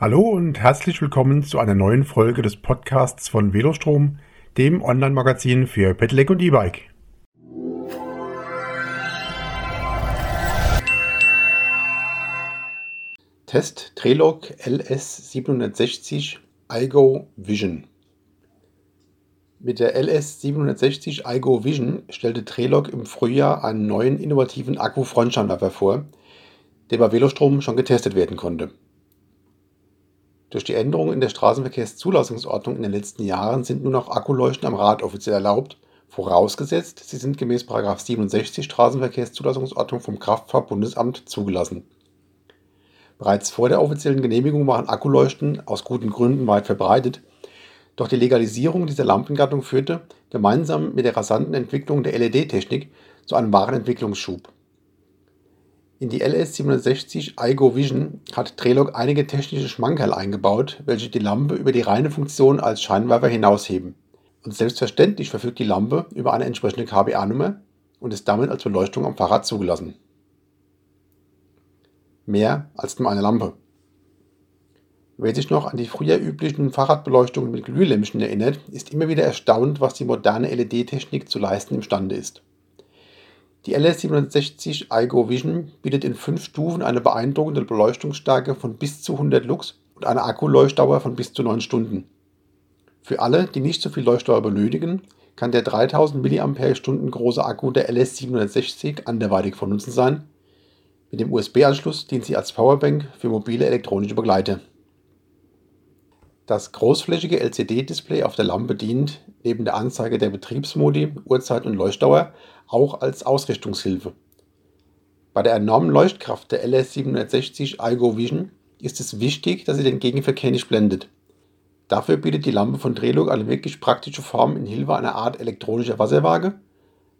Hallo und herzlich willkommen zu einer neuen Folge des Podcasts von Velostrom, dem Online-Magazin für Pedelec und E-Bike. Test Trelog LS760 iGo Vision. Mit der LS760 iGo Vision stellte Trelog im Frühjahr einen neuen innovativen Akku-Frontscheinwerfer vor, der bei Velostrom schon getestet werden konnte. Durch die Änderungen in der Straßenverkehrszulassungsordnung in den letzten Jahren sind nun auch Akkuleuchten am Rad offiziell erlaubt, vorausgesetzt, sie sind gemäß 67 Straßenverkehrszulassungsordnung vom Kraftfahrtbundesamt zugelassen. Bereits vor der offiziellen Genehmigung waren Akkuleuchten aus guten Gründen weit verbreitet, doch die Legalisierung dieser Lampengattung führte, gemeinsam mit der rasanten Entwicklung der LED-Technik, zu einem wahren Entwicklungsschub. In die LS760 iGo Vision hat Trelog einige technische Schmankerl eingebaut, welche die Lampe über die reine Funktion als Scheinwerfer hinausheben. Und selbstverständlich verfügt die Lampe über eine entsprechende KBA-Nummer und ist damit als Beleuchtung am Fahrrad zugelassen. Mehr als nur eine Lampe. Wer sich noch an die früher üblichen Fahrradbeleuchtungen mit Glühlämpchen erinnert, ist immer wieder erstaunt, was die moderne LED-Technik zu leisten imstande ist. Die LS760 iGo Vision bietet in fünf Stufen eine beeindruckende Beleuchtungsstärke von bis zu 100 Lux und eine Akkuleuchtdauer von bis zu 9 Stunden. Für alle, die nicht so viel Leuchtdauer benötigen, kann der 3000 mAh große Akku der LS760 anderweitig von Nutzen sein. Mit dem USB-Anschluss dient sie als Powerbank für mobile elektronische Begleiter. Das großflächige LCD-Display auf der Lampe dient, neben der Anzeige der Betriebsmodi, Uhrzeit und Leuchtdauer, auch als Ausrichtungshilfe. Bei der enormen Leuchtkraft der LS760 iGo Vision ist es wichtig, dass sie den Gegenverkehr nicht blendet. Dafür bietet die Lampe von Drehlook eine wirklich praktische Form in Hilfe einer Art elektronischer Wasserwaage,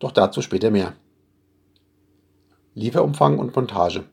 doch dazu später mehr. Lieferumfang und Montage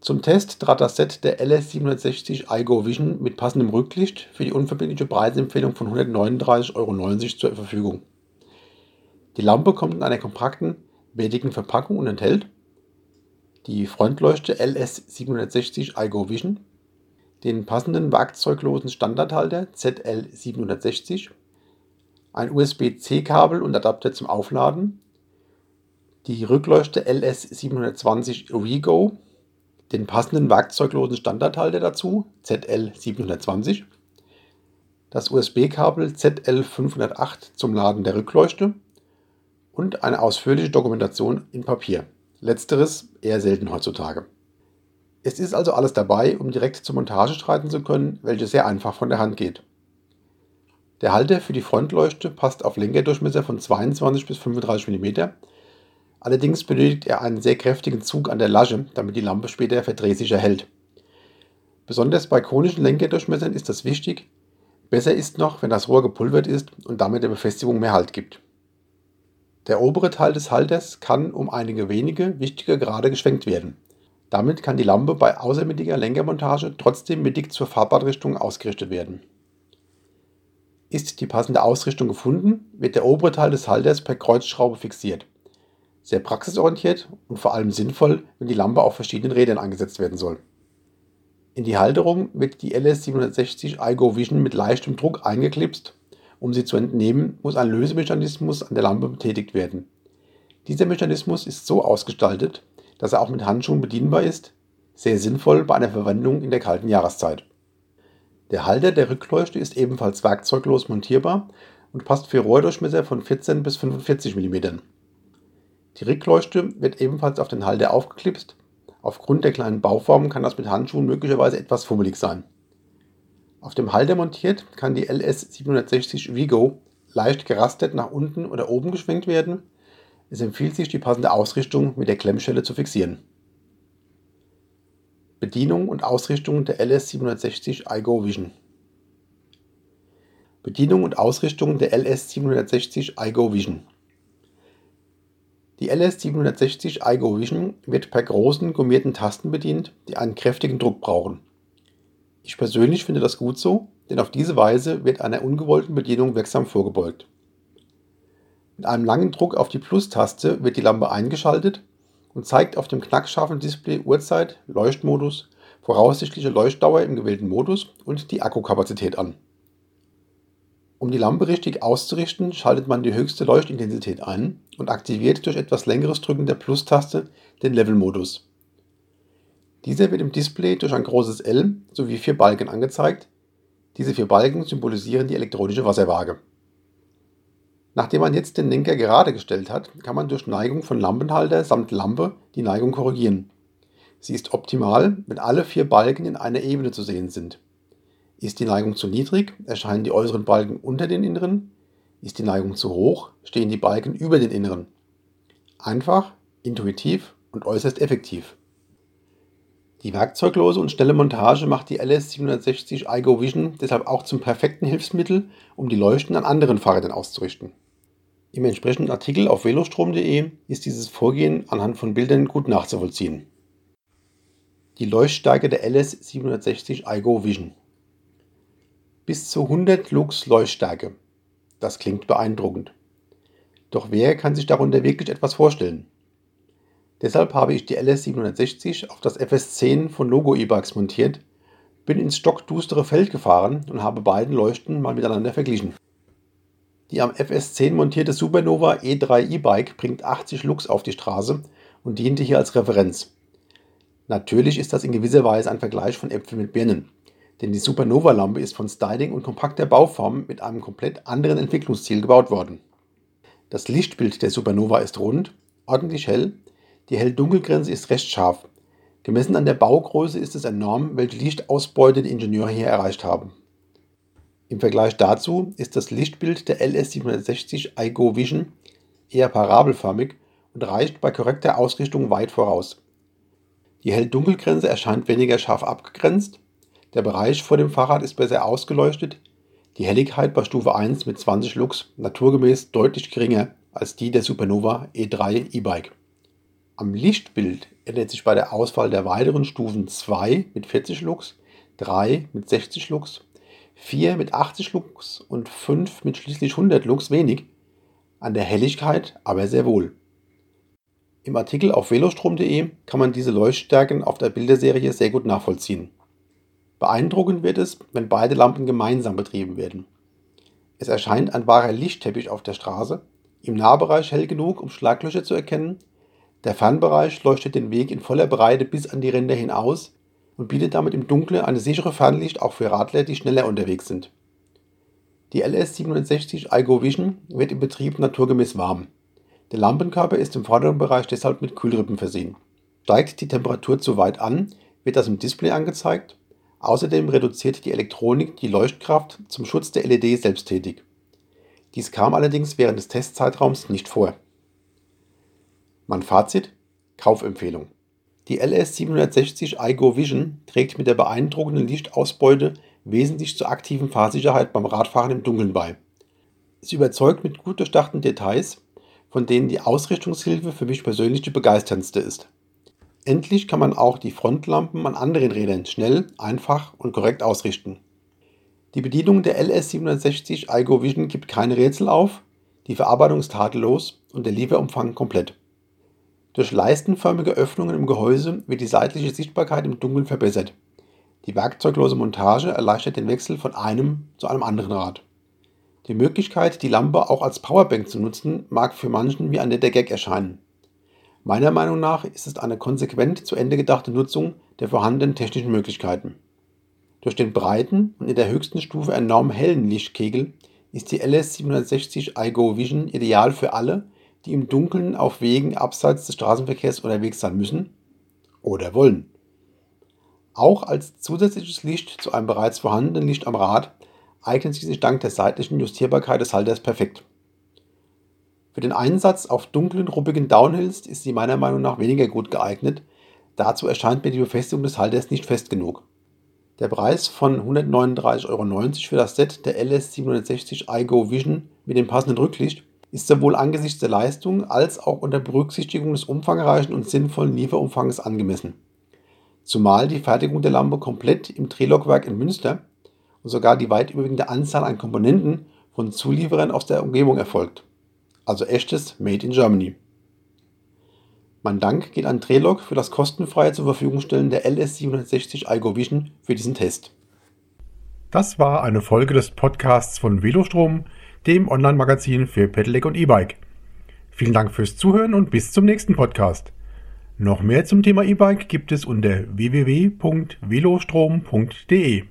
zum Test trat das Set der LS760 iGo Vision mit passendem Rücklicht für die unverbindliche Preisempfehlung von 139,90 Euro zur Verfügung. Die Lampe kommt in einer kompakten, wertigen Verpackung und enthält die Frontleuchte LS760 iGo Vision, den passenden werkzeuglosen Standardhalter ZL760, ein USB-C-Kabel und Adapter zum Aufladen, die Rückleuchte LS720 Rego den passenden werkzeuglosen Standardhalter dazu, ZL720, das USB-Kabel ZL508 zum Laden der Rückleuchte und eine ausführliche Dokumentation in Papier. Letzteres eher selten heutzutage. Es ist also alles dabei, um direkt zur Montage streiten zu können, welche sehr einfach von der Hand geht. Der Halter für die Frontleuchte passt auf Lenkerdurchmesser von 22 bis 35 mm Allerdings benötigt er einen sehr kräftigen Zug an der Lasche, damit die Lampe später verdrehsicher hält. Besonders bei konischen Lenkerdurchmessern ist das wichtig. Besser ist noch, wenn das Rohr gepulvert ist und damit der Befestigung mehr Halt gibt. Der obere Teil des Halters kann um einige wenige wichtige Grade geschwenkt werden. Damit kann die Lampe bei außermittiger Lenkermontage trotzdem mittig zur Fahrbadrichtung ausgerichtet werden. Ist die passende Ausrichtung gefunden, wird der obere Teil des Halters per Kreuzschraube fixiert sehr praxisorientiert und vor allem sinnvoll, wenn die Lampe auf verschiedenen Rädern eingesetzt werden soll. In die Halterung wird die LS760 iGo Vision mit leichtem Druck eingeklipst. Um sie zu entnehmen, muss ein Lösemechanismus an der Lampe betätigt werden. Dieser Mechanismus ist so ausgestaltet, dass er auch mit Handschuhen bedienbar ist, sehr sinnvoll bei einer Verwendung in der kalten Jahreszeit. Der Halter der Rückleuchte ist ebenfalls werkzeuglos montierbar und passt für Rohrdurchmesser von 14 bis 45 mm. Die Rückleuchte wird ebenfalls auf den Halter aufgeklipst. Aufgrund der kleinen Bauform kann das mit Handschuhen möglicherweise etwas fummelig sein. Auf dem Halter montiert kann die LS760 Vigo leicht gerastet nach unten oder oben geschwenkt werden. Es empfiehlt sich, die passende Ausrichtung mit der Klemmschelle zu fixieren. Bedienung und Ausrichtung der LS760 iGo Vision. Bedienung und Ausrichtung der LS760 iGo Vision. Die LS760 iGo Vision wird per großen gummierten Tasten bedient, die einen kräftigen Druck brauchen. Ich persönlich finde das gut so, denn auf diese Weise wird einer ungewollten Bedienung wirksam vorgebeugt. Mit einem langen Druck auf die Plus-Taste wird die Lampe eingeschaltet und zeigt auf dem knackscharfen Display Uhrzeit, Leuchtmodus, voraussichtliche Leuchtdauer im gewählten Modus und die Akkukapazität an. Um die Lampe richtig auszurichten, schaltet man die höchste Leuchtintensität ein und aktiviert durch etwas längeres Drücken der Plus-Taste den Level-Modus. Dieser wird im Display durch ein großes L sowie vier Balken angezeigt. Diese vier Balken symbolisieren die elektronische Wasserwaage. Nachdem man jetzt den Lenker gerade gestellt hat, kann man durch Neigung von Lampenhalter samt Lampe die Neigung korrigieren. Sie ist optimal, wenn alle vier Balken in einer Ebene zu sehen sind. Ist die Neigung zu niedrig, erscheinen die äußeren Balken unter den inneren. Ist die Neigung zu hoch, stehen die Balken über den inneren. Einfach, intuitiv und äußerst effektiv. Die werkzeuglose und schnelle Montage macht die LS760 iGo Vision deshalb auch zum perfekten Hilfsmittel, um die Leuchten an anderen Fahrrädern auszurichten. Im entsprechenden Artikel auf velostrom.de ist dieses Vorgehen anhand von Bildern gut nachzuvollziehen. Die Leuchtstärke der LS760 iGo Vision bis zu 100 Lux Leuchtstärke. Das klingt beeindruckend. Doch wer kann sich darunter wirklich etwas vorstellen? Deshalb habe ich die LS760 auf das FS10 von Logo E-Bikes montiert, bin ins stockdustere Feld gefahren und habe beiden Leuchten mal miteinander verglichen. Die am FS10 montierte Supernova E3 E-Bike bringt 80 Lux auf die Straße und diente hier als Referenz. Natürlich ist das in gewisser Weise ein Vergleich von Äpfeln mit Birnen denn die Supernova-Lampe ist von Styling und kompakter Bauform mit einem komplett anderen Entwicklungsziel gebaut worden. Das Lichtbild der Supernova ist rund, ordentlich hell, die Hell-Dunkel-Grenze ist recht scharf. Gemessen an der Baugröße ist es enorm, welche Lichtausbeute die Ingenieure hier erreicht haben. Im Vergleich dazu ist das Lichtbild der LS760 iGo Vision eher parabelförmig und reicht bei korrekter Ausrichtung weit voraus. Die Hell-Dunkel-Grenze erscheint weniger scharf abgegrenzt der Bereich vor dem Fahrrad ist besser ausgeleuchtet, die Helligkeit bei Stufe 1 mit 20 Lux naturgemäß deutlich geringer als die der Supernova E3 E-Bike. Am Lichtbild ändert sich bei der Auswahl der weiteren Stufen 2 mit 40 Lux, 3 mit 60 Lux, 4 mit 80 Lux und 5 mit schließlich 100 Lux wenig, an der Helligkeit aber sehr wohl. Im Artikel auf velostrom.de kann man diese Leuchtstärken auf der Bilderserie sehr gut nachvollziehen. Beeindruckend wird es, wenn beide Lampen gemeinsam betrieben werden. Es erscheint ein wahrer Lichtteppich auf der Straße, im Nahbereich hell genug, um Schlaglöcher zu erkennen, der Fernbereich leuchtet den Weg in voller Breite bis an die Ränder hinaus und bietet damit im Dunkeln eine sichere Fernlicht auch für Radler, die schneller unterwegs sind. Die LS760 iGo Vision wird im Betrieb naturgemäß warm. Der Lampenkörper ist im vorderen Bereich deshalb mit Kühlrippen versehen. Steigt die Temperatur zu weit an, wird das im Display angezeigt Außerdem reduziert die Elektronik die Leuchtkraft zum Schutz der LED selbsttätig. Dies kam allerdings während des Testzeitraums nicht vor. Mein Fazit: Kaufempfehlung. Die LS760 iGo Vision trägt mit der beeindruckenden Lichtausbeute wesentlich zur aktiven Fahrsicherheit beim Radfahren im Dunkeln bei. Sie überzeugt mit gut durchdachten Details, von denen die Ausrichtungshilfe für mich persönlich die begeisterndste ist. Endlich kann man auch die Frontlampen an anderen Rädern schnell, einfach und korrekt ausrichten. Die Bedienung der LS760 iGo Vision gibt keine Rätsel auf, die Verarbeitung ist tadellos und der Lieferumfang komplett. Durch leistenförmige Öffnungen im Gehäuse wird die seitliche Sichtbarkeit im Dunkeln verbessert. Die werkzeuglose Montage erleichtert den Wechsel von einem zu einem anderen Rad. Die Möglichkeit, die Lampe auch als Powerbank zu nutzen, mag für manchen wie ein netter Gag erscheinen. Meiner Meinung nach ist es eine konsequent zu Ende gedachte Nutzung der vorhandenen technischen Möglichkeiten. Durch den breiten und in der höchsten Stufe enorm hellen Lichtkegel ist die LS760 iGo Vision ideal für alle, die im Dunkeln auf Wegen abseits des Straßenverkehrs unterwegs sein müssen oder wollen. Auch als zusätzliches Licht zu einem bereits vorhandenen Licht am Rad eignet sie sich dank der seitlichen Justierbarkeit des Halters perfekt. Für den Einsatz auf dunklen, ruppigen Downhills ist sie meiner Meinung nach weniger gut geeignet. Dazu erscheint mir die Befestigung des Halters nicht fest genug. Der Preis von 139,90 Euro für das Set der LS760 iGo Vision mit dem passenden Rücklicht ist sowohl angesichts der Leistung als auch unter Berücksichtigung des umfangreichen und sinnvollen Lieferumfangs angemessen. Zumal die Fertigung der Lampe komplett im Drehlockwerk in Münster und sogar die weit überwiegende Anzahl an Komponenten von Zulieferern aus der Umgebung erfolgt also echtes Made in Germany. Mein Dank geht an Trelog für das kostenfreie zur Verfügung stellen der LS760 iGo Vision für diesen Test. Das war eine Folge des Podcasts von Velostrom, dem Online-Magazin für Pedelec und E-Bike. Vielen Dank fürs Zuhören und bis zum nächsten Podcast. Noch mehr zum Thema E-Bike gibt es unter www.velostrom.de.